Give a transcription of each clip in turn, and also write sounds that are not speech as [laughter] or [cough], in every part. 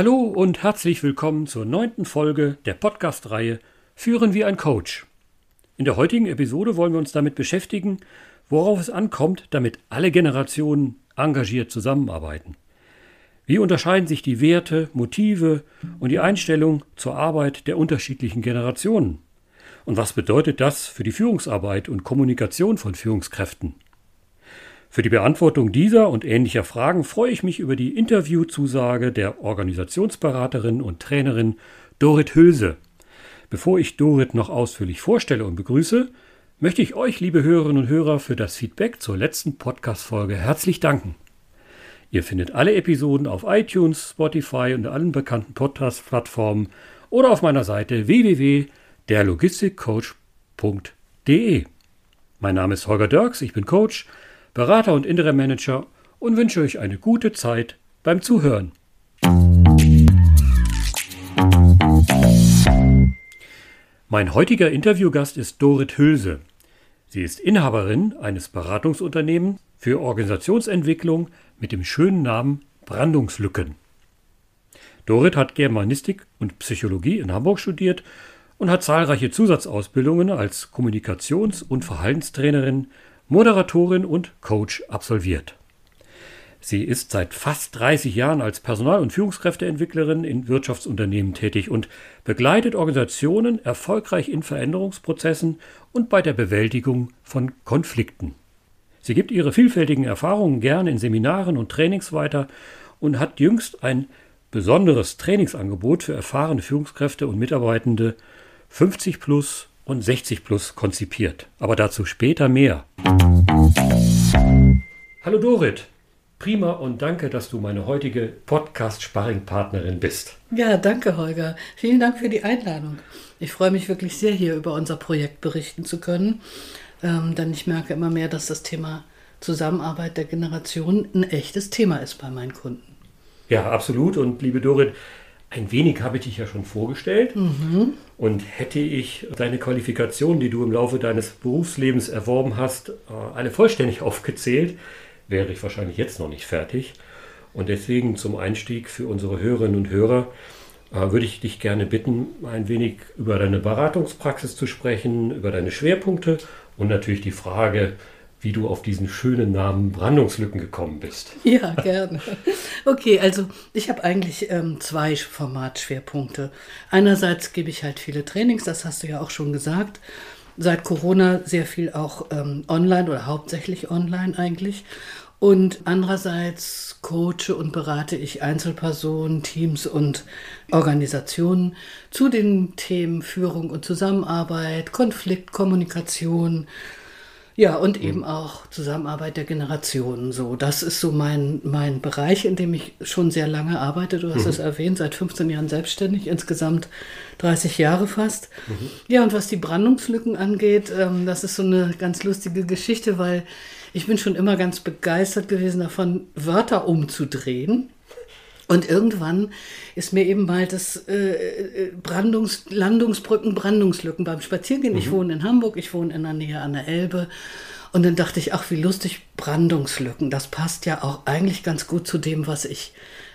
Hallo und herzlich willkommen zur neunten Folge der Podcast-Reihe Führen wie ein Coach. In der heutigen Episode wollen wir uns damit beschäftigen, worauf es ankommt, damit alle Generationen engagiert zusammenarbeiten. Wie unterscheiden sich die Werte, Motive und die Einstellung zur Arbeit der unterschiedlichen Generationen? Und was bedeutet das für die Führungsarbeit und Kommunikation von Führungskräften? Für die Beantwortung dieser und ähnlicher Fragen freue ich mich über die Interviewzusage der Organisationsberaterin und Trainerin Dorit Hülse. Bevor ich Dorit noch ausführlich vorstelle und begrüße, möchte ich euch, liebe Hörerinnen und Hörer, für das Feedback zur letzten Podcast-Folge herzlich danken. Ihr findet alle Episoden auf iTunes, Spotify und allen bekannten Podcast-Plattformen oder auf meiner Seite www.derlogistikcoach.de. Mein Name ist Holger Dirks, ich bin Coach Berater und Interim Manager und wünsche euch eine gute Zeit beim Zuhören. Mein heutiger Interviewgast ist Dorit Hülse. Sie ist Inhaberin eines Beratungsunternehmens für Organisationsentwicklung mit dem schönen Namen Brandungslücken. Dorit hat Germanistik und Psychologie in Hamburg studiert und hat zahlreiche Zusatzausbildungen als Kommunikations- und Verhaltenstrainerin Moderatorin und Coach absolviert. Sie ist seit fast 30 Jahren als Personal- und Führungskräfteentwicklerin in Wirtschaftsunternehmen tätig und begleitet Organisationen erfolgreich in Veränderungsprozessen und bei der Bewältigung von Konflikten. Sie gibt ihre vielfältigen Erfahrungen gern in Seminaren und Trainings weiter und hat jüngst ein besonderes Trainingsangebot für erfahrene Führungskräfte und Mitarbeitende 50 plus und 60 plus konzipiert. Aber dazu später mehr. Hallo Dorit. Prima und danke, dass du meine heutige Podcast-Sparring-Partnerin bist. Ja, danke, Holger. Vielen Dank für die Einladung. Ich freue mich wirklich sehr, hier über unser Projekt berichten zu können, ähm, denn ich merke immer mehr, dass das Thema Zusammenarbeit der Generationen ein echtes Thema ist bei meinen Kunden. Ja, absolut. Und liebe Dorit, ein wenig habe ich dich ja schon vorgestellt. Mhm. Und hätte ich deine Qualifikationen, die du im Laufe deines Berufslebens erworben hast, äh, alle vollständig [laughs] aufgezählt, wäre ich wahrscheinlich jetzt noch nicht fertig. Und deswegen zum Einstieg für unsere Hörerinnen und Hörer äh, würde ich dich gerne bitten, ein wenig über deine Beratungspraxis zu sprechen, über deine Schwerpunkte und natürlich die Frage, wie du auf diesen schönen Namen Brandungslücken gekommen bist. [laughs] Ja, gerne. Okay, also ich habe eigentlich ähm, zwei Formatschwerpunkte. Einerseits gebe ich halt viele Trainings, das hast du ja auch schon gesagt. Seit Corona sehr viel auch ähm, online oder hauptsächlich online eigentlich. Und andererseits coache und berate ich Einzelpersonen, Teams und Organisationen zu den Themen Führung und Zusammenarbeit, Konflikt, Kommunikation, ja, und mhm. eben auch Zusammenarbeit der Generationen. So, das ist so mein, mein Bereich, in dem ich schon sehr lange arbeite. Du hast mhm. es erwähnt, seit 15 Jahren selbstständig, insgesamt 30 Jahre fast. Mhm. Ja, und was die Brandungslücken angeht, ähm, das ist so eine ganz lustige Geschichte, weil ich bin schon immer ganz begeistert gewesen davon, Wörter umzudrehen. Und irgendwann ist mir eben mal das äh, äh, Brandungs Landungsbrücken, Brandungslücken beim Spaziergehen. Mhm. Ich wohne in Hamburg, ich wohne in der Nähe an der Elbe. Und dann dachte ich, ach, wie lustig, Brandungslücken. Das passt ja auch eigentlich ganz gut zu dem, was ich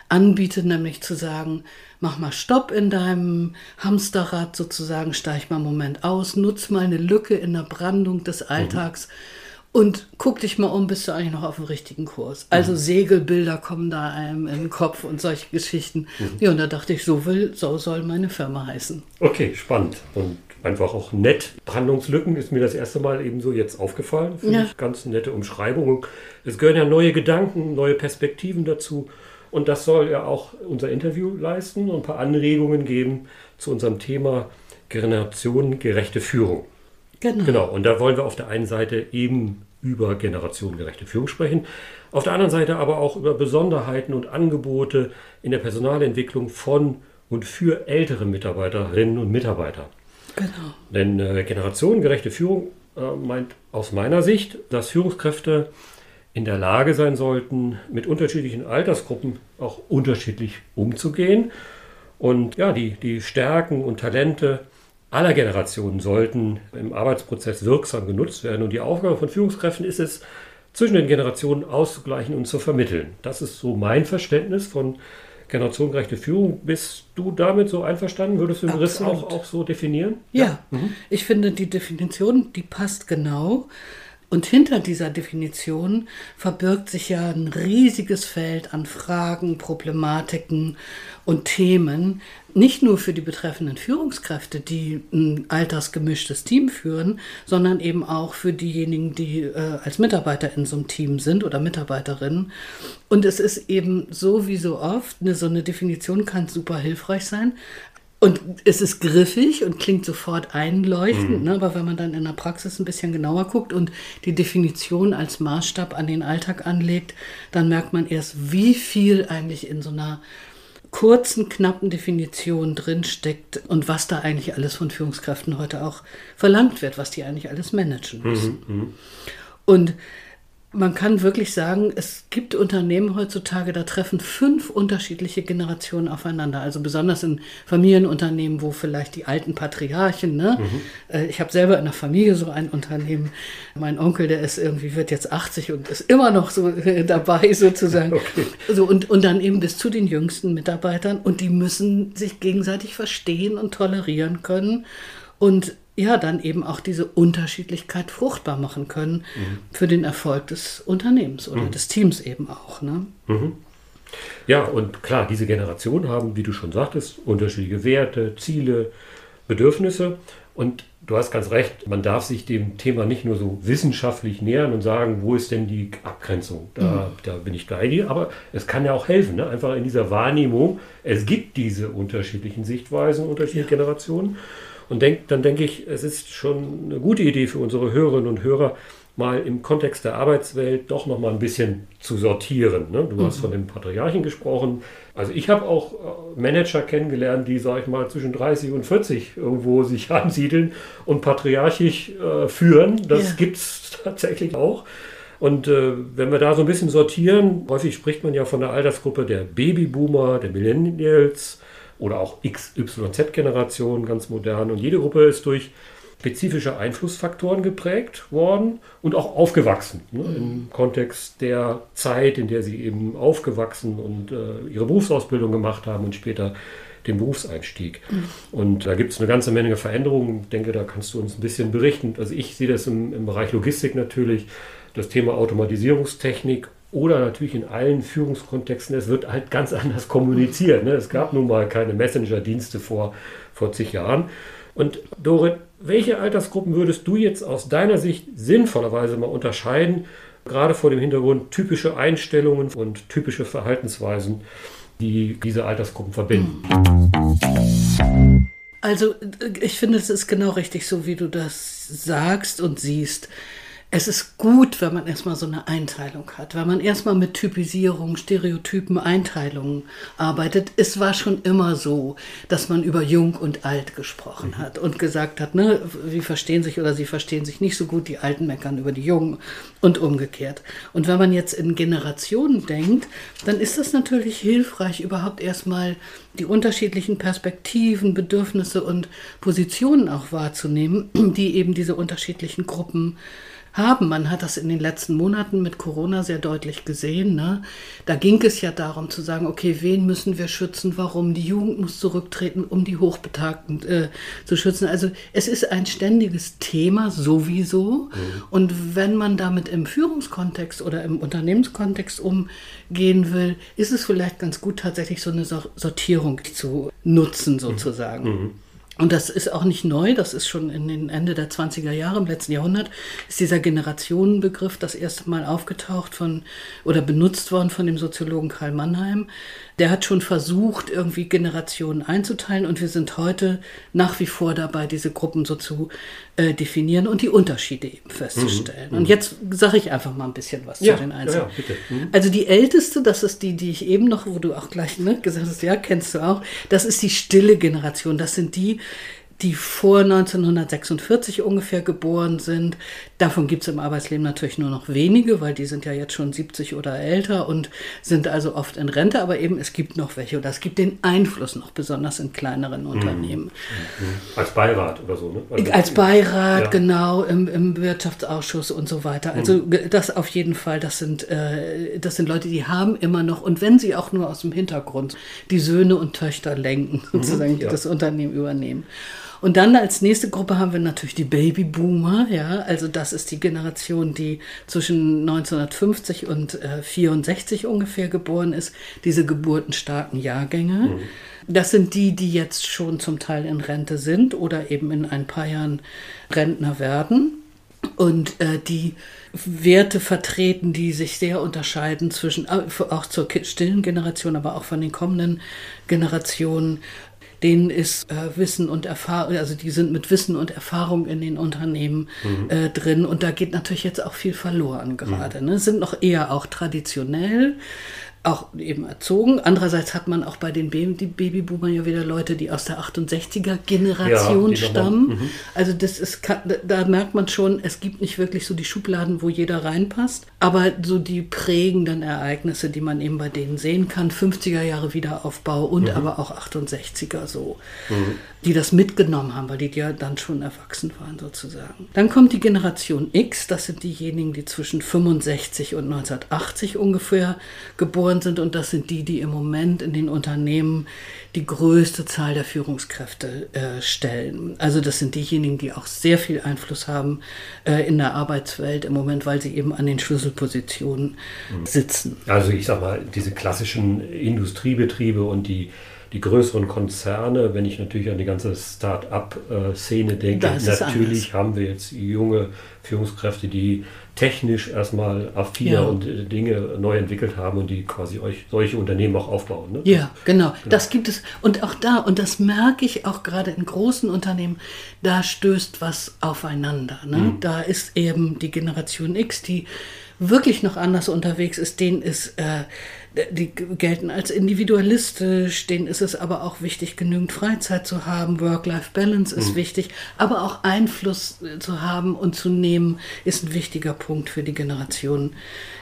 anbiete, nämlich zu sagen, mach mal Stopp in deinem Hamsterrad sozusagen, steig mal einen Moment aus, nutz mal eine Lücke in der Brandung des mhm. Alltags. Mhm und guck dich mal um, bist du eigentlich noch auf dem richtigen Kurs. Also mhm. Segelbilder kommen da einem in den Kopf und solche Geschichten. Mhm. Ja, und da dachte ich, so will, so soll meine Firma heißen. Okay, spannend. Und einfach auch nett. Brandungslücken ist mir das erste Mal eben so jetzt aufgefallen. Finde ja. ich ganz nette Umschreibung. Es gehören ja neue Gedanken, neue Perspektiven dazu. Und das soll ja auch unser Interview leisten und ein paar Anregungen geben zu unserem Thema generationengerechte Führung. Genau. Genau. Und da wollen wir auf der einen Seite eben über generationengerechte Führung sprechen, auf der anderen Seite aber auch über Besonderheiten und Angebote in der Personalentwicklung von und für ältere Mitarbeiterinnen und Mitarbeiter. Genau. Denn äh, generationengerechte Führung äh, meint aus meiner Sicht, dass Führungskräfte in der Lage sein sollten, mit unterschiedlichen Altersgruppen auch unterschiedlich umzugehen und ja, die, die Stärken und Talente aller Generationen sollten im Arbeitsprozess wirksam genutzt werden. Und die Aufgabe von Führungskräften ist es, zwischen den Generationen auszugleichen und zu vermitteln. Das ist so mein Verständnis von generationengerechte Führung. Bist du damit so einverstanden? Würdest du den Riss auch, auch so definieren? Ja, ja. Mhm. ich finde die Definition, die passt genau. Und hinter dieser Definition verbirgt sich ja ein riesiges Feld an Fragen, Problematiken und Themen, nicht nur für die betreffenden Führungskräfte, die ein altersgemischtes Team führen, sondern eben auch für diejenigen, die äh, als Mitarbeiter in so einem Team sind oder Mitarbeiterinnen. Und es ist eben so wie so oft, eine, so eine Definition kann super hilfreich sein, und es ist griffig und klingt sofort einleuchtend, mhm. ne? aber wenn man dann in der Praxis ein bisschen genauer guckt und die Definition als Maßstab an den Alltag anlegt, dann merkt man erst, wie viel eigentlich in so einer kurzen, knappen Definition drinsteckt und was da eigentlich alles von Führungskräften heute auch verlangt wird, was die eigentlich alles managen müssen. Mhm. mhm. Und man kann wirklich sagen, es gibt Unternehmen heutzutage, da treffen fünf unterschiedliche Generationen aufeinander. Also besonders in Familienunternehmen, wo vielleicht die alten Patriarchen, ne? Mhm. Äh, ich habe selber in der Familie so ein Unternehmen. Mein Onkel, der ist irgendwie, wird jetzt 80 und ist immer noch so dabei sozusagen. [laughs] Okay. So, und, und dann eben bis zu den jüngsten Mitarbeitern. Und die müssen sich gegenseitig verstehen und tolerieren können. Und ja, dann eben auch diese Unterschiedlichkeit fruchtbar machen können mhm. für den Erfolg des Unternehmens oder mhm. des Teams eben auch. Ne? Mhm. Ja, und klar, diese Generationen haben, wie du schon sagtest, unterschiedliche Werte, Ziele, Bedürfnisse. Und du hast ganz recht, man darf sich dem Thema nicht nur so wissenschaftlich nähern und sagen, wo ist denn die Abgrenzung? Da, mhm. da bin ich bei dir. Aber es kann ja auch helfen, ne? einfach in dieser Wahrnehmung, es gibt diese unterschiedlichen Sichtweisen, unterschiedliche ja. Generationen. Und denk, dann denke ich, es ist schon eine gute Idee für unsere Hörerinnen und Hörer, mal im Kontext der Arbeitswelt doch noch mal ein bisschen zu sortieren. Ne? Du mhm. hast von den Patriarchen gesprochen. Also ich habe auch äh, Manager kennengelernt, die, sage ich mal, zwischen 30 und 40 irgendwo sich [laughs] ansiedeln und patriarchisch äh, führen. Das ja. gibt es [laughs] tatsächlich auch. Und äh, wenn wir da so ein bisschen sortieren, häufig spricht man ja von der Altersgruppe der Babyboomer, der Millennials, oder auch XYZ-Generation, ganz modern. Und jede Gruppe ist durch spezifische Einflussfaktoren geprägt worden und auch aufgewachsen. Ne, Im Kontext der Zeit, in der sie eben aufgewachsen und äh, ihre Berufsausbildung gemacht haben und später den Berufseinstieg. Mhm. Und da gibt es eine ganze Menge Veränderungen. Ich denke, da kannst du uns ein bisschen berichten. Also ich sehe das im, im Bereich Logistik natürlich, das Thema Automatisierungstechnik oder natürlich in allen Führungskontexten, es wird halt ganz anders kommuniziert. Ne? Es gab nun mal keine Messenger-Dienste vor, vor zig Jahren. Und Dorit, welche Altersgruppen würdest du jetzt aus deiner Sicht sinnvollerweise mal unterscheiden, gerade vor dem Hintergrund typische Einstellungen und typische Verhaltensweisen, die diese Altersgruppen verbinden? Also ich finde, es ist genau richtig so, wie du das sagst und siehst es ist gut, wenn man erstmal so eine Einteilung hat, wenn man erstmal mit Typisierung, Stereotypen, Einteilungen arbeitet. Es war schon immer so, dass man über Jung und Alt gesprochen mhm. hat und gesagt hat, ne, sie verstehen sich oder sie verstehen sich nicht so gut, die Alten meckern über die Jungen und umgekehrt. Und wenn man jetzt in Generationen denkt, dann ist das natürlich hilfreich, überhaupt erstmal die unterschiedlichen Perspektiven, Bedürfnisse und Positionen auch wahrzunehmen, [clears throat] die eben diese unterschiedlichen Gruppen haben. Man hat das in den letzten Monaten mit Corona sehr deutlich gesehen. Ne? Da ging es ja darum zu sagen, okay, wen müssen wir schützen, warum? Die Jugend muss zurücktreten, um die Hochbetagten äh, zu schützen. Also es ist ein ständiges Thema sowieso. Mhm. Und wenn man damit im Führungskontext oder im Unternehmenskontext umgehen will, ist es vielleicht ganz gut, tatsächlich so eine Sortierung zu nutzen sozusagen. Mhm. Und das ist auch nicht neu, das ist schon in den Ende der 20er Jahre im letzten Jahrhundert, ist dieser Generationenbegriff das erste Mal aufgetaucht von oder benutzt worden von dem Soziologen Karl Mannheim. Der hat schon versucht, irgendwie Generationen einzuteilen und wir sind heute nach wie vor dabei, diese Gruppen so zu äh, definieren und die Unterschiede eben festzustellen. Mhm. Und jetzt sage ich einfach mal ein bisschen was ja, zu den Einzelnen. Ja, ja, mhm. Also die älteste, das ist die, die ich eben noch, wo du auch gleich ne, gesagt hast, ja, kennst du auch, das ist die stille Generation. Das sind die, die vor 1946 ungefähr geboren sind. Davon gibt es im Arbeitsleben natürlich nur noch wenige, weil die sind ja jetzt schon 70 oder älter und sind also oft in Rente. Aber eben es gibt noch welche oder es gibt den Einfluss noch besonders in kleineren mhm. Unternehmen. Mhm. Als Beirat oder so, ne? Also Als Beirat, ja. genau, im, im, Wirtschaftsausschuss und so weiter. Also mhm. das auf jeden Fall, das sind, äh, das sind Leute, die haben immer noch, und wenn sie auch nur aus dem Hintergrund die Söhne und Töchter lenken, [laughs] mhm. sozusagen ja. das Unternehmen übernehmen. Und dann als nächste Gruppe haben wir natürlich die Babyboomer, ja, also das ist die Generation, die zwischen 1950 und äh, 64 ungefähr geboren ist, diese geburtenstarken Jahrgänge. Mhm. Das sind die, die jetzt schon zum Teil in Rente sind oder eben in ein paar Jahren Rentner werden und äh, die Werte vertreten, die sich sehr unterscheiden zwischen, äh, auch zur stillen Generation, aber auch von den kommenden Generationen denen ist äh, Wissen und Erfahrung, also die sind mit Wissen und Erfahrung in den Unternehmen mhm. äh, drin und da geht natürlich jetzt auch viel verloren gerade. Mhm. Ne? Sind noch eher auch traditionell, auch eben erzogen. Andererseits hat man auch bei den Baby Babyboomern ja wieder Leute, die aus der 68er Generation ja, stammen. Mhm. Also das ist, da merkt man schon, es gibt nicht wirklich so die Schubladen, wo jeder reinpasst, aber so die prägenden Ereignisse, die man eben bei denen sehen kann, 50er Jahre Wiederaufbau und mhm. aber auch 68er so, mhm. Die das mitgenommen haben, weil die ja dann schon erwachsen waren sozusagen. Dann kommt die Generation X, das sind diejenigen, die zwischen 65 und 1980 ungefähr geboren sind und das sind die, die im Moment in den Unternehmen die größte Zahl der Führungskräfte äh, stellen. Also das sind diejenigen, die auch sehr viel Einfluss haben äh, in der Arbeitswelt im Moment, weil sie eben an den Schlüsselpositionen mhm. sitzen. Also ich sag mal, diese klassischen Industriebetriebe und die die größeren Konzerne, wenn ich natürlich an die ganze Start-up-Szene denke, natürlich haben wir jetzt junge Führungskräfte, die technisch erstmal affiner ja. und äh, Dinge neu entwickelt haben und die quasi euch solche Unternehmen auch aufbauen. Ne? Ja, genau. genau. Das gibt es. Und auch da, und das merke ich auch gerade in großen Unternehmen, da stößt was aufeinander. Ne? Mhm. Da ist eben die Generation X, die wirklich noch anders unterwegs ist, denen ist äh, die gelten als individualistisch, denen ist es aber auch wichtig, genügend Freizeit zu haben, Work-Life-Balance ist mhm. wichtig, aber auch Einfluss äh, zu haben und zu nehmen, ist ein wichtiger Punkt für die Generation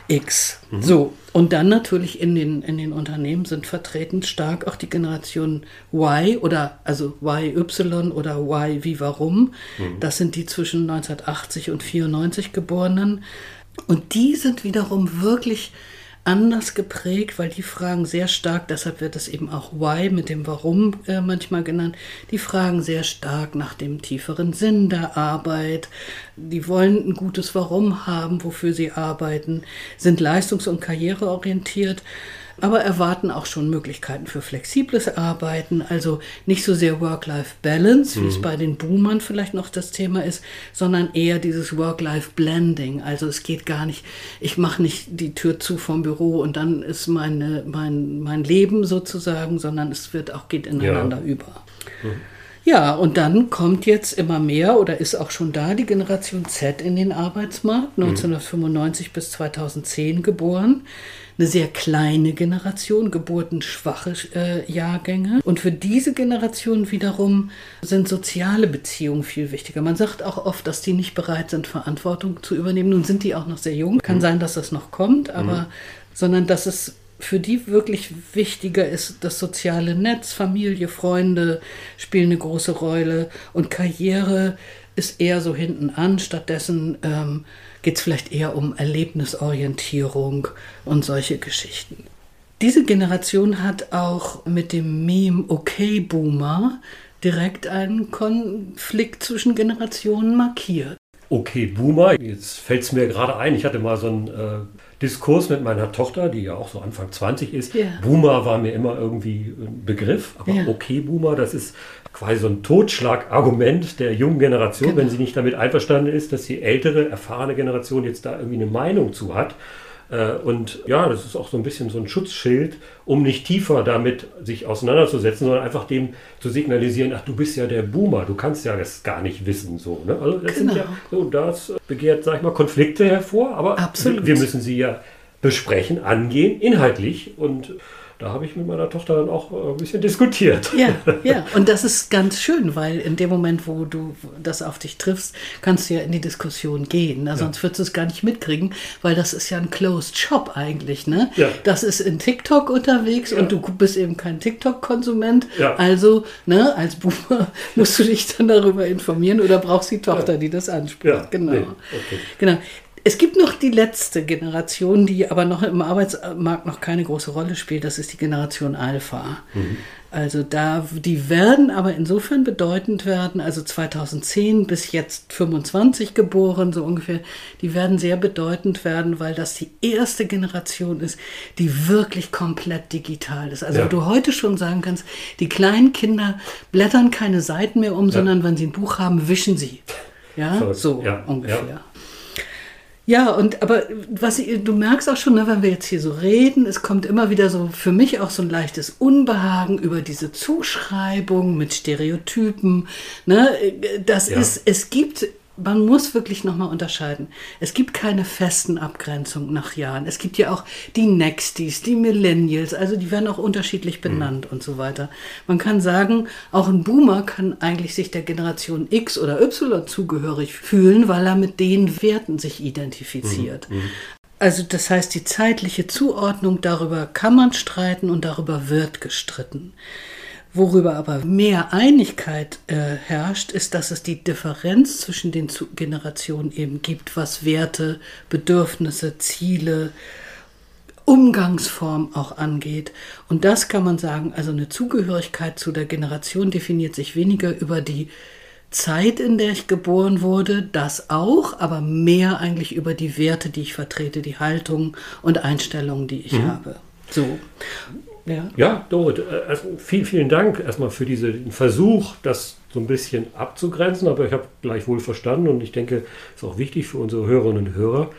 X. Mhm. So, und dann natürlich in den, in den Unternehmen sind vertreten stark auch die Generation Y oder also YY oder Y wie warum. Mhm. Das sind die zwischen 1980 und 94 Geborenen. Und die sind wiederum wirklich anders geprägt, weil die fragen sehr stark, deshalb wird es eben auch Why mit dem Warum äh, manchmal genannt, die fragen sehr stark nach dem tieferen Sinn der Arbeit. Die wollen ein gutes Warum haben, wofür sie arbeiten, sind leistungs- und karriereorientiert aber erwarten auch schon Möglichkeiten für flexibles Arbeiten, also nicht so sehr Work-Life-Balance, wie mhm. es bei den Boomern vielleicht noch das Thema ist, sondern eher dieses Work-Life-Blending. Also es geht gar nicht, ich mache nicht die Tür zu vom Büro und dann ist meine, mein, mein Leben sozusagen, sondern es wird auch, geht ineinander ja. über. Mhm. Ja, und dann kommt jetzt immer mehr oder ist auch schon da die Generation Z in den Arbeitsmarkt, 1995 mhm. bis 2010 geboren eine sehr kleine Generation, geburtenschwache äh, Jahrgänge. Und für diese Generation wiederum sind soziale Beziehungen viel wichtiger. Man sagt auch oft, dass die nicht bereit sind, Verantwortung zu übernehmen. Nun sind die auch noch sehr jung. Kann mhm. sein, dass das noch kommt, aber mhm. sondern dass es für die wirklich wichtiger ist, das soziale Netz, Familie, Freunde spielen eine große Rolle und Karriere ist eher so hinten an. Stattdessen ähm, geht es vielleicht eher um Erlebnisorientierung und solche Geschichten. Diese Generation hat auch mit dem Meme Okay Boomer direkt einen Konflikt zwischen Generationen markiert. Okay Boomer, jetzt fällt es mir gerade ein, ich hatte mal so einen äh, Diskurs mit meiner Tochter, die ja auch so Anfang 20 ist. Yeah. Boomer war mir immer irgendwie ein Begriff, aber yeah. Okay Boomer, das ist quasi so ein Totschlagargument der jungen Generation, genau. wenn sie nicht damit einverstanden ist, dass die ältere, erfahrene Generation jetzt da irgendwie eine Meinung zu hat. Äh, und ja, das ist auch so ein bisschen so ein Schutzschild, um nicht tiefer damit sich auseinanderzusetzen, sondern einfach dem zu signalisieren, ach, du bist ja der Boomer, du kannst ja das gar nicht wissen. So, ne? Also das genau. sind ja, so, das begehrt, sag ich mal, Konflikte hervor, aber Absolut. wir müssen sie ja besprechen, angehen, inhaltlich und da habe ich mit meiner Tochter dann auch äh, ein bisschen diskutiert. Ja, [laughs] ja. Und das ist ganz schön, weil in dem Moment, wo du das auf dich triffst, kannst du ja in die Diskussion gehen. Na, ja. Sonst würdest du es gar nicht mitkriegen, weil das ist ja ein Closed Shop eigentlich. Ne? Ja. Das ist in TikTok unterwegs ja. und du bist eben kein TikTok-Konsument. Ja. Also ne, als Boomer [laughs] musst du dich dann darüber informieren oder brauchst die Tochter, die das anspricht. Genau. Nee. Okay. genau. Es gibt noch die letzte Generation, die aber noch im Arbeitsmarkt noch keine große Rolle spielt. Das ist die Generation Alpha. Mhm. Also da, die werden aber insofern bedeutend werden, also 2010 bis jetzt 25 geboren, so ungefähr, die werden sehr bedeutend werden, weil das die erste Generation ist, die wirklich komplett digital ist. Also ja. du heute schon sagen kannst, die kleinen Kinder blättern keine Seiten mehr um, ja. sondern wenn sie ein Buch haben, wischen sie. Ja, so ja. ungefähr. Ja, und aber was du merkst auch schon, ne, wenn wir jetzt hier so reden, es kommt immer wieder so für mich auch so ein leichtes Unbehagen über diese Zuschreibung mit Stereotypen. Ne? Das ja. ist, es gibt man muss wirklich nochmal unterscheiden. Es gibt keine festen Abgrenzungen nach Jahren. Es gibt ja auch die Nexties, die Millennials, also die werden auch unterschiedlich mhm. benannt mhm. und so weiter. Man kann sagen, auch ein Boomer kann eigentlich sich der Generation X oder Y zugehörig fühlen, weil er mit den Werten sich identifiziert. Mhm. Mhm. Also das heißt, die zeitliche Zuordnung, darüber kann man streiten und darüber wird gestritten. Worüber aber mehr Einigkeit äh, herrscht, ist, dass es die Differenz zwischen den Generationen eben gibt, was Werte, Bedürfnisse, Ziele, Umgangsform auch angeht. Und das kann man sagen, also eine Zugehörigkeit zu der Generation definiert sich weniger über die Zeit, in der ich geboren wurde, das auch, aber mehr eigentlich über die Werte, die ich vertrete, die Haltung und Einstellungen, die ich mhm. habe. So. Ja, ja Dorit, äh, vielen, vielen Dank erstmal für diesen Versuch, das so ein bisschen abzugrenzen, aber ich habe gleichwohl verstanden und ich denke, es ist auch wichtig für unsere Hörerinnen und Hörer,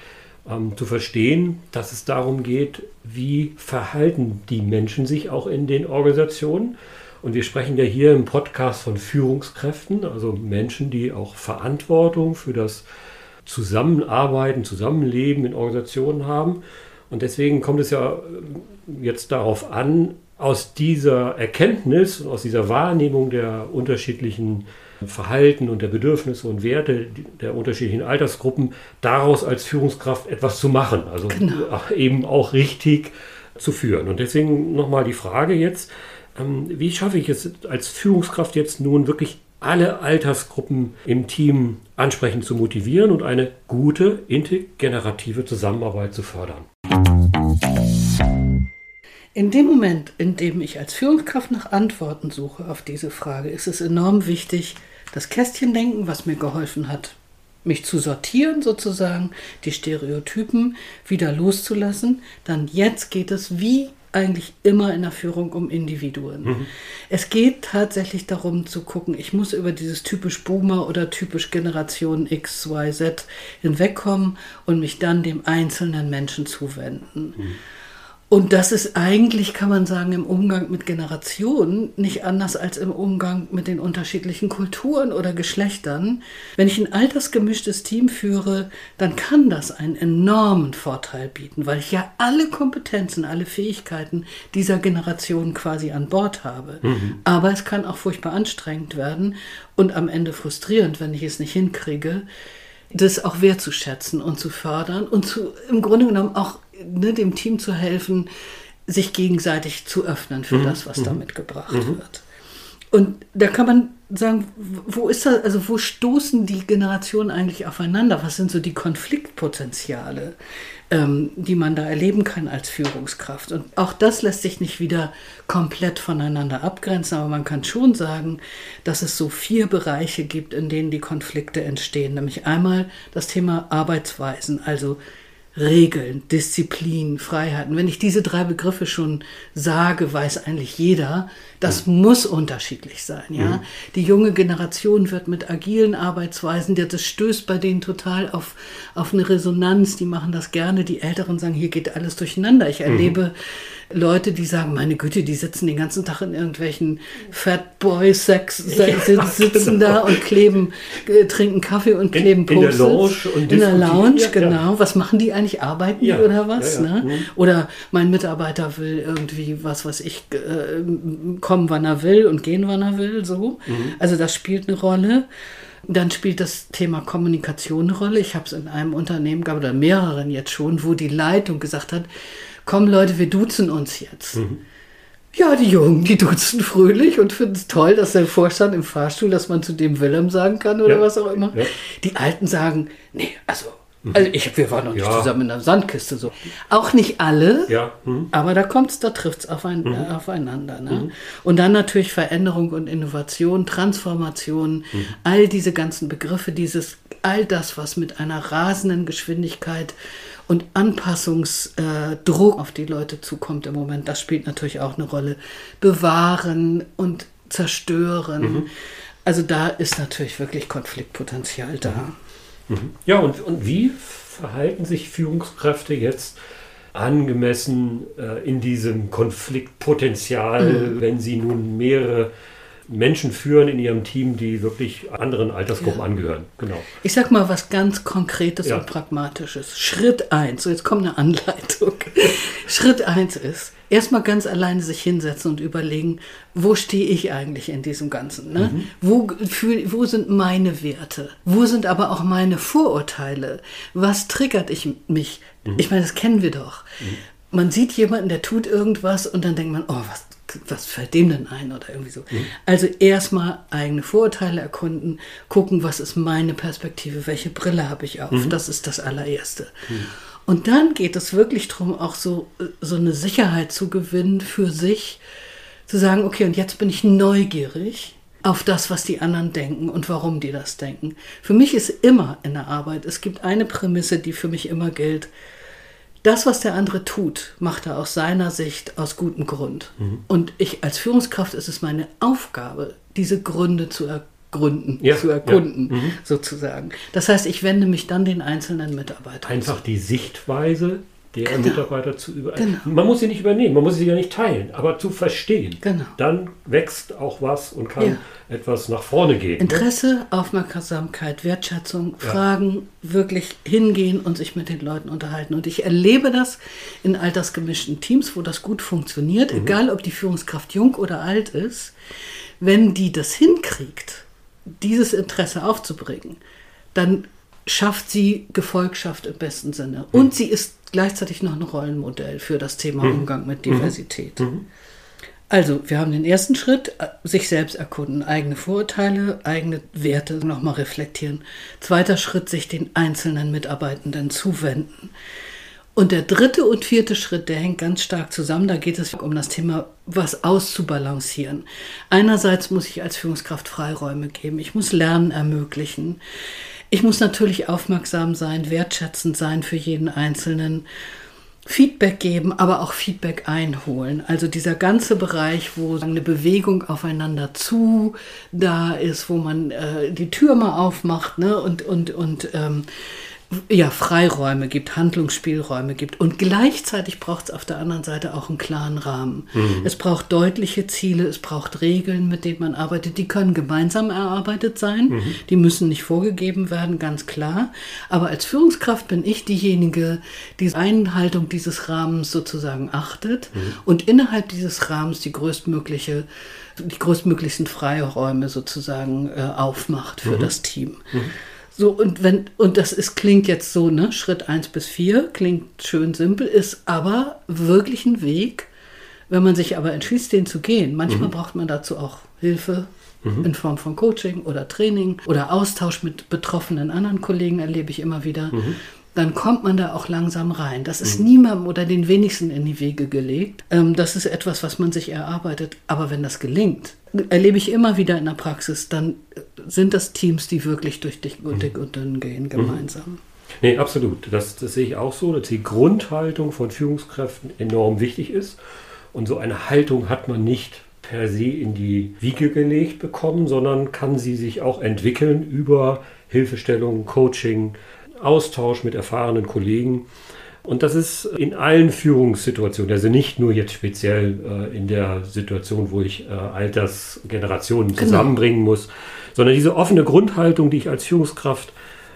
ähm, zu verstehen, dass es darum geht, wie verhalten die Menschen sich auch in den Organisationen. Und wir sprechen ja hier im Podcast von Führungskräften, also Menschen, die auch Verantwortung für das Zusammenarbeiten, Zusammenleben in Organisationen haben. Und deswegen kommt es ja jetzt darauf an, aus dieser Erkenntnis und aus dieser Wahrnehmung der unterschiedlichen Verhalten und der Bedürfnisse und Werte der unterschiedlichen Altersgruppen daraus als Führungskraft etwas zu machen. Also genau. eben auch richtig zu führen. Und deswegen nochmal die Frage jetzt, ähm, wie schaffe ich es als Führungskraft jetzt nun wirklich alle Altersgruppen im Team ansprechend zu motivieren und eine gute intergenerative Zusammenarbeit zu fördern? In dem Moment, in dem ich als Führungskraft nach Antworten suche auf diese Frage, ist es enorm wichtig, das Kästchendenken, was mir geholfen hat, mich zu sortieren sozusagen, die Stereotypen wieder loszulassen. Dann jetzt geht es wie eigentlich immer in der Führung um Individuen. Mhm. Es geht tatsächlich darum zu gucken, ich muss über dieses typisch Boomer oder typisch Generation X, Y, Z hinwegkommen und mich dann dem einzelnen Menschen zuwenden. Mhm. Und das ist eigentlich, kann man sagen, im Umgang mit Generationen nicht anders als im Umgang mit den unterschiedlichen Kulturen oder Geschlechtern. Wenn ich ein altersgemischtes Team führe, dann kann das einen enormen Vorteil bieten, weil ich ja alle Kompetenzen, alle Fähigkeiten dieser Generation quasi an Bord habe. Mhm. Aber es kann auch furchtbar anstrengend werden und am Ende frustrierend, wenn ich es nicht hinkriege das auch wertzuschätzen und zu fördern und zu, im Grunde genommen auch ne, dem Team zu helfen, sich gegenseitig zu öffnen für mhm. das, was mhm. da mitgebracht mhm. wird. Und da kann man sagen, wo ist das, also wo stoßen die Generationen eigentlich aufeinander? Was sind so die Konfliktpotenziale, ähm, die man da erleben kann als Führungskraft? Und auch das lässt sich nicht wieder komplett voneinander abgrenzen, aber man kann schon sagen, dass es so vier Bereiche gibt, in denen die Konflikte entstehen. Nämlich einmal das Thema Arbeitsweisen, also Regeln, Disziplin, Freiheiten. Wenn ich diese drei Begriffe schon sage, weiß eigentlich jeder, das mhm. muss unterschiedlich sein. Ja? Mhm. Die junge Generation wird mit agilen Arbeitsweisen, das stößt bei denen total auf, auf eine Resonanz. Die machen das gerne. Die Älteren sagen, hier geht alles durcheinander. Ich erlebe Leute, die sagen, meine Güte, die sitzen den ganzen Tag in irgendwelchen Fat Boy Sex, ja, [laughs] sitzen genau. da und kleben, äh, trinken Kaffee und kleben in, in der Lounge und In der Lounge, ja, genau. Ja. Was machen die eigentlich? Arbeiten die oder was? Ne? Mhm. Oder mein Mitarbeiter will irgendwie, was weiß ich, äh, kommen, wann er will und gehen, wann er will, so. Mhm. Also das spielt eine Rolle. Dann spielt das Thema Kommunikation eine Rolle. Ich habe es in einem Unternehmen gehabt, oder mehreren jetzt schon, wo die Leitung gesagt hat, komm Leute, wir duzen uns jetzt. Mhm. Ja, die Jungen, die duzen fröhlich und finden es toll, dass der Vorstand im Fahrstuhl, dass man zu dem Willem sagen kann oder ja. was auch immer. Ja. Die Alten sagen, nee, also also ich, wir waren noch nicht ja. zusammen in der Sandkiste so. Auch nicht alle, mhm. aber da kommt es, da trifft es auf mhm. äh, aufeinander. Ne? Mhm. Und dann natürlich Veränderung und Innovation, Transformation, mhm. all diese ganzen Begriffe, dieses, all das, was mit einer rasenden Geschwindigkeit und Anpassungsdruck äh, auf die Leute zukommt im Moment, das spielt natürlich auch eine Rolle. Bewahren und zerstören. Mhm. Also da ist natürlich wirklich Konfliktpotenzial da. Mhm. Mhm. Ja, und, und wie verhalten sich Führungskräfte jetzt angemessen äh, in diesem Konfliktpotenzial, mhm. wenn sie nun mehrere Menschen führen in ihrem Team, die wirklich anderen Altersgruppen ja. angehören. Genau. Ich sag mal was ganz Konkretes ja. und Pragmatisches. Schritt eins, so jetzt kommt eine Anleitung. [laughs] Schritt eins ist, erstmal ganz alleine sich hinsetzen und überlegen, wo stehe ich eigentlich in diesem Ganzen? Ne? Mhm. Wo, für, wo sind meine Werte? Wo sind aber auch meine Vorurteile? Was triggert ich mich? Mhm. Ich meine, das kennen wir doch. Mhm. Man sieht jemanden, der tut irgendwas und dann denkt man, oh, was, was fällt dem denn ein oder irgendwie so. Mhm. Also erstmal eigene Vorurteile erkunden, gucken, was ist meine Perspektive, welche Brille habe ich auf. Mhm. Das ist das allererste. Mhm. Und dann geht es wirklich darum, auch so, so eine Sicherheit zu gewinnen für sich, zu sagen, okay, und jetzt bin ich neugierig auf das, was die anderen denken und warum die das denken. Für mich ist immer in der Arbeit, es gibt eine Prämisse, die für mich immer gilt. Das, was der andere tut, macht er aus seiner Sicht aus gutem Grund. Mhm. Und ich als Führungskraft ist es meine Aufgabe, diese Gründe zu erkennen Gründen ja, zu erkunden, ja. mhm. sozusagen. Das heißt, ich wende mich dann den einzelnen Mitarbeitern. Einfach zu. die Sichtweise der genau. Mitarbeiter zu übernehmen. Genau. Man muss sie nicht übernehmen, man muss sie ja nicht teilen, aber zu verstehen. Genau. Dann wächst auch was und kann ja. etwas nach vorne gehen. Ne? Interesse, ne? Aufmerksamkeit, Wertschätzung, Fragen, wirklich hingehen und sich mit den Leuten unterhalten. Und ich erlebe das in altersgemischten Teams, wo das gut funktioniert, mhm. egal ob die Führungskraft jung oder alt ist, wenn die das hinkriegt dieses Interesse aufzubringen, dann schafft sie Gefolgschaft im besten Sinne. Mhm. Und sie ist gleichzeitig noch ein Rollenmodell für das Thema mhm. Umgang mit Diversität. Mhm. Also, wir haben den ersten Schritt, äh, sich selbst erkunden, eigene Vorurteile, eigene Werte nochmal reflektieren. Zweiter Schritt, sich den einzelnen Mitarbeitenden zuwenden. Und der dritte und vierte Schritt, der hängt ganz stark zusammen. Da geht es um das Thema, was auszubalancieren. Einerseits muss ich als Führungskraft Freiräume geben. Ich muss Lernen ermöglichen. Ich muss natürlich aufmerksam sein, wertschätzend sein für jeden Einzelnen. Feedback geben, aber auch Feedback einholen. Also dieser ganze Bereich, wo eine Bewegung aufeinander zu da ist, wo man äh, die Tür mal aufmacht ne? und, und, und ähm, ja, Freiräume gibt, Handlungsspielräume gibt. Und gleichzeitig braucht es auf der anderen Seite auch einen klaren Rahmen. Mhm. Es braucht deutliche Ziele, es braucht Regeln, mit denen man arbeitet. Die können gemeinsam erarbeitet sein, mhm. die müssen nicht vorgegeben werden, ganz klar. Aber als Führungskraft bin ich diejenige, die Einhaltung dieses Rahmens sozusagen achtet mhm. und innerhalb dieses Rahmens die größtmögliche die größtmöglichsten Freiräume sozusagen äh, aufmacht für mhm. das Team. So, und wenn, und das ist, klingt jetzt so, ne, Schritt 1 bis 4, klingt schön simpel, ist aber wirklich ein Weg, wenn man sich aber entschließt, den zu gehen. Manchmal mhm. braucht man dazu auch Hilfe mhm. in Form von Coaching oder Training oder Austausch mit betroffenen anderen Kollegen, erlebe ich immer wieder. Mhm dann kommt man da auch langsam rein. Das ist mhm. niemandem oder den wenigsten in die Wege gelegt. Ähm, das ist etwas, was man sich erarbeitet. Aber wenn das gelingt, erlebe ich immer wieder in der Praxis, dann sind das Teams, die wirklich durch dick und, dick und dünn gehen, gemeinsam. Mhm. Nee, absolut. Das, das sehe ich auch so, dass die Grundhaltung von Führungskräften enorm wichtig ist. Und so eine Haltung hat man nicht per se in die Wiege gelegt bekommen, sondern kann sie sich auch entwickeln über Hilfestellung, Coaching, Austausch mit erfahrenen Kollegen. Und das ist in allen Führungssituationen, also nicht nur jetzt speziell äh, in der Situation, wo ich äh, Altersgenerationen genau. zusammenbringen muss, sondern diese offene Grundhaltung, die ich als Führungskraft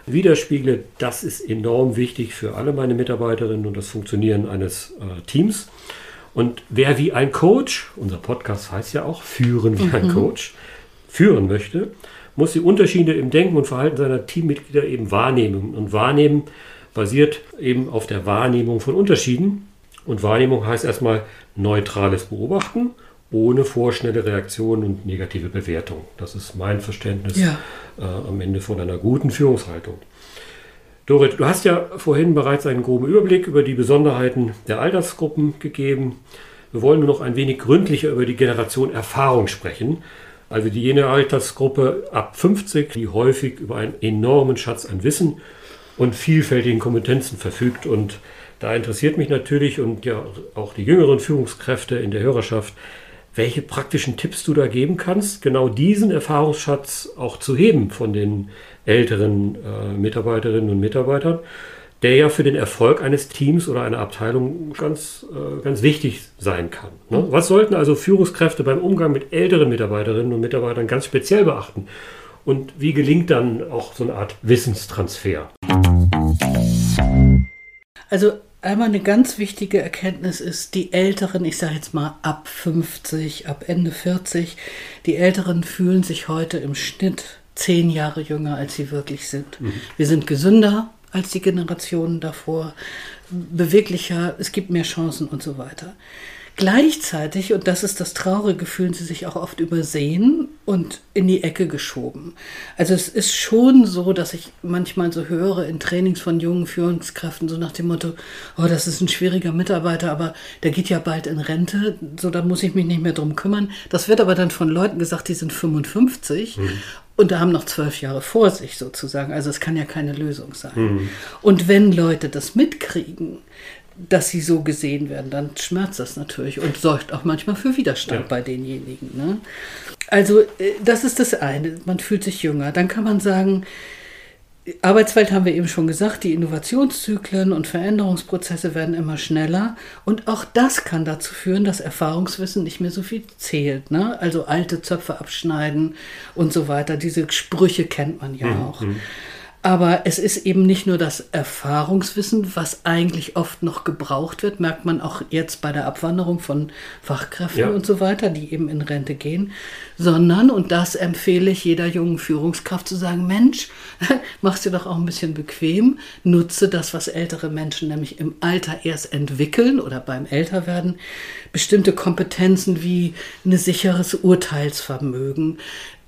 widerspiegle, das ist enorm wichtig für alle meine Mitarbeiterinnen und das Funktionieren eines äh, Teams. Und wer wie ein Coach, unser Podcast heißt ja auch Führen wie mhm. ein Coach, führen möchte, muss die Unterschiede im Denken und Verhalten seiner Teammitglieder eben wahrnehmen. Und wahrnehmen basiert eben auf der Wahrnehmung von Unterschieden. Und Wahrnehmung heißt erstmal neutrales Beobachten ohne vorschnelle Reaktionen und negative Bewertung. Das ist mein Verständnis ja. äh, am Ende von einer guten Führungshaltung. Dorit, du hast ja vorhin bereits einen groben Überblick über die Besonderheiten der Altersgruppen gegeben. Wir wollen nur noch ein wenig gründlicher über die Generation Erfahrung sprechen. Also die jene Altersgruppe ab 50, die häufig über einen enormen Schatz an Wissen und vielfältigen Kompetenzen verfügt. Und da interessiert mich natürlich und ja auch die jüngeren Führungskräfte in der Hörerschaft, welche praktischen Tipps du da geben kannst, genau diesen Erfahrungsschatz auch zu heben von den älteren äh, Mitarbeiterinnen und Mitarbeitern, der ja für den Erfolg eines Teams oder einer Abteilung ganz, äh, ganz wichtig sein kann. Ne? Was sollten also Führungskräfte beim Umgang mit älteren Mitarbeiterinnen und Mitarbeitern ganz speziell beachten? Und wie gelingt dann auch so eine Art Wissenstransfer? Also Einmal eine ganz wichtige Erkenntnis ist, die Älteren, ich sage jetzt mal ab 50, ab Ende 40, die Älteren fühlen sich heute im Schnitt zehn Jahre jünger, als sie wirklich sind. Mhm. Wir sind gesünder als die Generationen davor, beweglicher, es gibt mehr Chancen und so weiter. Gleichzeitig, und das ist das Traurige, fühlen sie sich auch oft übersehen und in die Ecke geschoben. Also es ist schon so, dass ich manchmal so höre in Trainings von jungen Führungskräften, so nach dem Motto, oh, das ist ein schwieriger Mitarbeiter, aber der geht ja bald in Rente, so da muss ich mich nicht mehr drum kümmern. Das wird aber dann von Leuten gesagt, die sind 55 mhm. Und da haben noch zwölf Jahre vor sich sozusagen. Also es kann ja keine Lösung sein. Mhm. Und wenn Leute das mitkriegen, dass sie so gesehen werden, dann schmerzt das natürlich und sorgt auch manchmal für Widerstand ja. bei denjenigen. Ne? Also äh, das ist das eine, man fühlt sich jünger. Dann kann man sagen, Arbeitswelt haben wir eben schon gesagt, die Innovationszyklen und Veränderungsprozesse werden immer schneller und auch das kann dazu führen, dass Erfahrungswissen nicht mehr so viel zählt. Ne? Also alte Zöpfe abschneiden und so weiter. Diese Sprüche kennt man ja mhm. auch. Aber es ist eben nicht nur das Erfahrungswissen, was eigentlich oft noch gebraucht wird, merkt man auch jetzt bei der Abwanderung von Fachkräften ja. und so weiter, die eben in Rente gehen, sondern, und das empfehle ich jeder jungen Führungskraft zu sagen, Mensch, [laughs] mach's dir doch auch ein bisschen bequem, nutze das, was ältere Menschen nämlich im Alter erst entwickeln oder beim Älterwerden, bestimmte Kompetenzen wie ein sicheres Urteilsvermögen,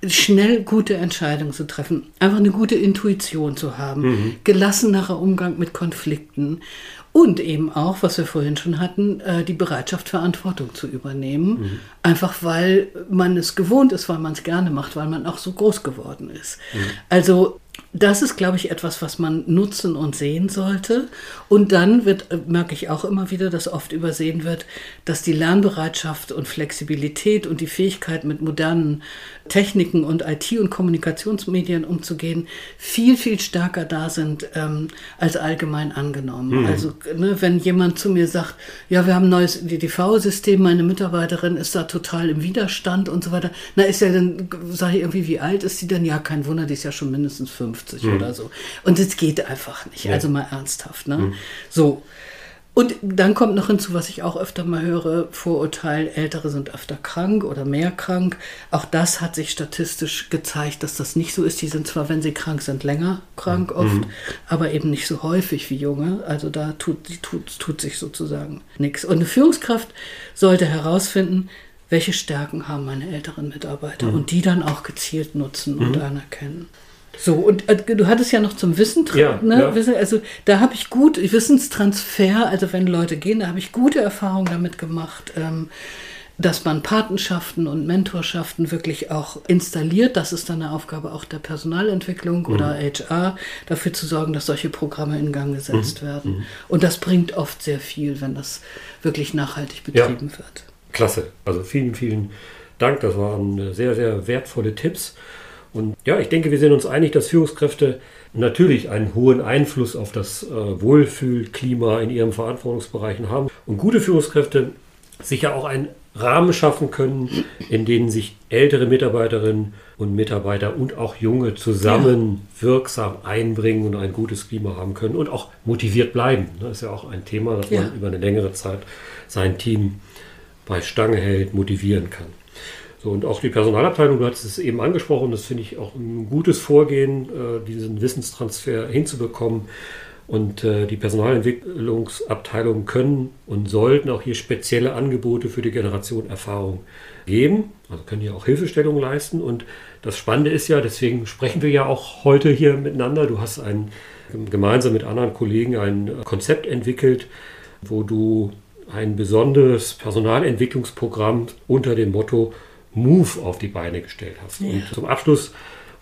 schnell gute Entscheidungen zu treffen, einfach eine gute Intuition zu haben, mhm. gelassenerer Umgang mit Konflikten und eben auch, was wir vorhin schon hatten, äh, die Bereitschaft, Verantwortung zu übernehmen. Mhm. Einfach weil man es gewohnt ist, weil man es gerne macht, weil man auch so groß geworden ist. Mhm. Also das ist, glaube ich, etwas, was man nutzen und sehen sollte. Und dann wird, äh, merke ich auch immer wieder, dass oft übersehen wird, dass die Lernbereitschaft und Flexibilität und die Fähigkeit, mit modernen Techniken und IT- und Kommunikationsmedien umzugehen, viel, viel stärker da sind ähm, als allgemein angenommen. Mhm. Also, ne, wenn jemand zu mir sagt, ja, wir haben ein neues DDV-System, meine Mitarbeiterin ist da total im Widerstand und so weiter, na, ist ja dann, sage ich irgendwie, wie alt ist sie denn? Ja, kein Wunder, die ist ja schon mindestens 50 mhm. oder so. Und es geht einfach nicht, ja. also mal ernsthaft. Ne? Mhm. So. Und dann kommt noch hinzu, was ich auch öfter mal höre, Vorurteil, Ältere sind öfter krank oder mehr krank. Auch das hat sich statistisch gezeigt, dass das nicht so ist. Die sind zwar, wenn sie krank sind, länger krank mhm. oft, mhm. aber eben nicht so häufig wie Junge. Also da tut, tut, tut sich sozusagen nichts. Und eine Führungskraft sollte herausfinden, welche Stärken haben meine älteren Mitarbeiter mhm. und die dann auch gezielt nutzen und mhm. anerkennen. So, und äh, du hattest ja noch zum Wissen, ja, ne? Ja. Wissen, also da habe ich gut, Wissenstransfer, also wenn Leute gehen, da habe ich gute Erfahrungen damit gemacht, ähm, dass man Patenschaften und Mentorschaften wirklich auch installiert. Das ist dann eine Aufgabe auch der Personalentwicklung mhm. oder HR, dafür zu sorgen, dass solche Programme in Gang gesetzt mhm. werden. Mhm. Und das bringt oft sehr viel, wenn das wirklich nachhaltig betrieben ja. wird. Klasse. Also vielen, vielen Dank. Das waren sehr, sehr wertvolle Tipps. Und ja, ich denke, wir sind uns einig, dass Führungskräfte natürlich einen hohen Einfluss auf das äh, Wohlfühlklima in ihren Verantwortungsbereichen haben. Und gute Führungskräfte sicher auch einen Rahmen schaffen können, in denen sich ältere Mitarbeiterinnen und Mitarbeiter und auch junge zusammen ja. wirksam einbringen und ein gutes Klima haben können und auch motiviert bleiben. Das ist ja auch ein Thema, dass ja. man über eine längere Zeit sein Team bei Stange hält, motivieren kann. So, und auch die Personalabteilung, du hattest es eben angesprochen, das finde ich auch ein gutes Vorgehen, äh, diesen Wissenstransfer hinzubekommen. Und äh, die Personalentwicklungsabteilungen können und sollten auch hier spezielle Angebote für die Generation Erfahrung geben. Also können hier auch Hilfestellung leisten. Und das Spannende ist ja, deswegen sprechen wir ja auch heute hier miteinander. Du hast ein, gemeinsam mit anderen Kollegen ein Konzept entwickelt, wo du ein besonderes Personalentwicklungsprogramm unter dem Motto Move auf die Beine gestellt hast. Ja. Und zum Abschluss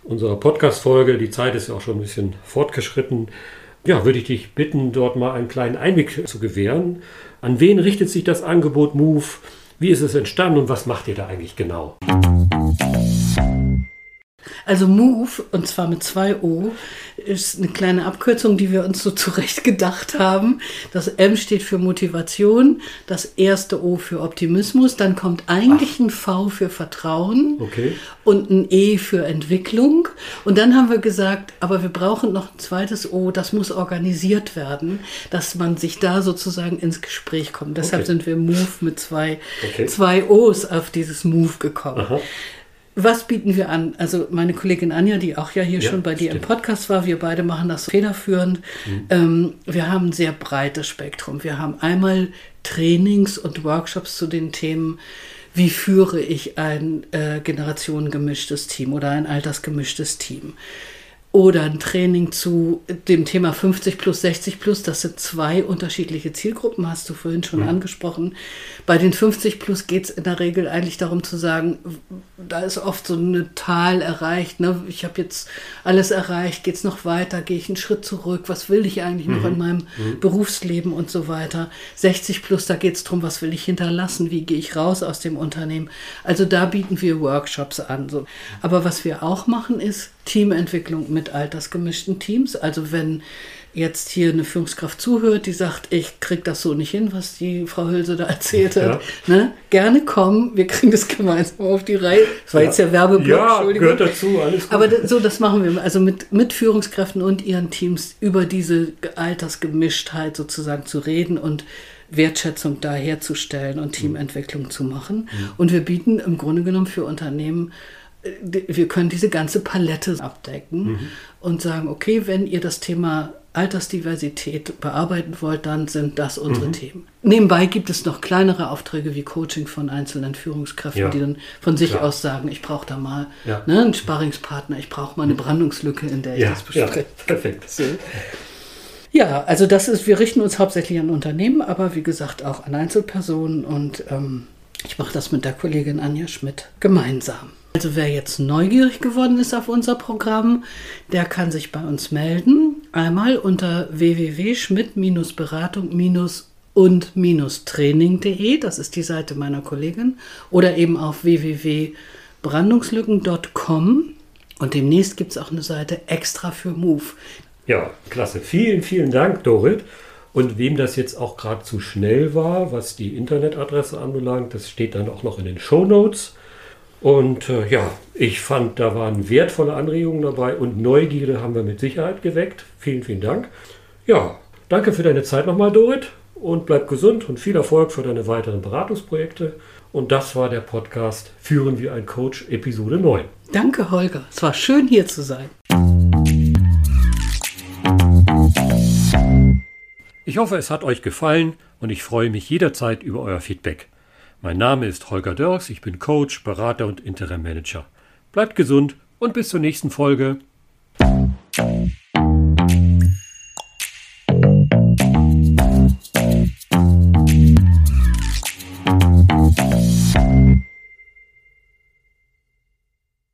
unserer Podcast-Folge, die Zeit ist ja auch schon ein bisschen fortgeschritten, ja, würde ich dich bitten, dort mal einen kleinen Einblick zu gewähren. An wen richtet sich das Angebot Move? Wie ist es entstanden und was macht ihr da eigentlich genau? Also Move, und zwar mit zwei O, ist eine kleine Abkürzung, die wir uns so [laughs] zurecht gedacht haben. Das M steht für Motivation, das erste O für Optimismus, dann kommt eigentlich Ach. ein V für Vertrauen okay. und ein E für Entwicklung. Und dann haben wir gesagt, aber wir brauchen noch ein zweites O, das muss organisiert werden, dass man sich da sozusagen ins Gespräch kommt. Deshalb okay. sind wir Move mit zwei, okay. zwei O's auf dieses Move gekommen. Aha. Was bieten wir an? Also meine Kollegin Anja, die auch ja hier ja, schon bei dir stimmt. im Podcast war, wir beide machen das federführend. Mhm. Ähm, wir haben ein sehr breites Spektrum. Wir haben einmal Trainings und Workshops zu den Themen, wie führe ich ein äh, generationengemischtes Team oder ein altersgemischtes Team oder ein Training zu dem Thema 50 plus, 60 plus. Das sind zwei unterschiedliche Zielgruppen, hast du vorhin schon mhm. angesprochen. Bei den 50 plus geht es in der Regel eigentlich darum zu sagen, da ist oft so eine Tal erreicht. Ne? Ich habe jetzt alles erreicht, geht es noch weiter, gehe ich einen Schritt zurück, was will ich eigentlich mhm. noch in meinem mhm. Berufsleben und so weiter. 60 plus, da geht es darum, was will ich hinterlassen, wie gehe ich raus aus dem Unternehmen. Also da bieten wir Workshops an. So. Aber was wir auch machen, ist Teamentwicklung mit altersgemischten Teams. Also wenn jetzt hier eine Führungskraft zuhört, die sagt, ich kriege das so nicht hin, was die Frau Hülse da erzählt hat, ja. ne? gerne kommen, wir kriegen das [laughs] gemeinsam auf die Reihe. Das war ja. jetzt der Werbeblock, ja, gehört dazu, alles gut. Aber das, so, das machen wir, also mit, mit Führungskräften und ihren Teams über diese Altersgemischtheit sozusagen zu reden und Wertschätzung da herzustellen und Teamentwicklung zu machen. Mhm. Und wir bieten im Grunde genommen für Unternehmen wir können diese ganze Palette abdecken mhm. und sagen, okay, wenn ihr das Thema Altersdiversität bearbeiten wollt, dann sind das unsere mhm. Themen. Nebenbei gibt es noch kleinere Aufträge wie Coaching von einzelnen Führungskräften, ja. die dann von sich Klar. aus sagen, ich brauche da mal ja. ne, einen Sparringspartner, ich brauche mal eine Brandungslücke, in der ich ja. das bespreche. Ja, perfekt. So. Ja, also das ist, wir richten uns hauptsächlich an Unternehmen, aber wie gesagt auch an Einzelpersonen und ähm, ich mache das mit der Kollegin Anja Schmidt gemeinsam. Also wer jetzt neugierig geworden ist auf unser Programm, der kann sich bei uns melden. Einmal unter www.schmidt-beratung- und-training.de, das ist die Seite meiner Kollegin, oder eben auf www.brandungslücken.com. Und demnächst gibt es auch eine Seite extra für Move. Ja, klasse. Vielen, vielen Dank, Dorit. Und wem das jetzt auch gerade zu schnell war, was die Internetadresse anbelangt, das steht dann auch noch in den Show Notes. Und äh, ja, ich fand, da waren wertvolle Anregungen dabei und Neugierde haben wir mit Sicherheit geweckt. Vielen, vielen Dank. Ja, danke für deine Zeit nochmal, Dorit. Und bleib gesund und viel Erfolg für deine weiteren Beratungsprojekte. Und das war der Podcast Führen wir ein Coach Episode 9. Danke, Holger. Es war schön hier zu sein. Ich hoffe, es hat euch gefallen und ich freue mich jederzeit über euer Feedback. Mein Name ist Holger Dörks, ich bin Coach, Berater und Interim Manager. Bleibt gesund und bis zur nächsten Folge.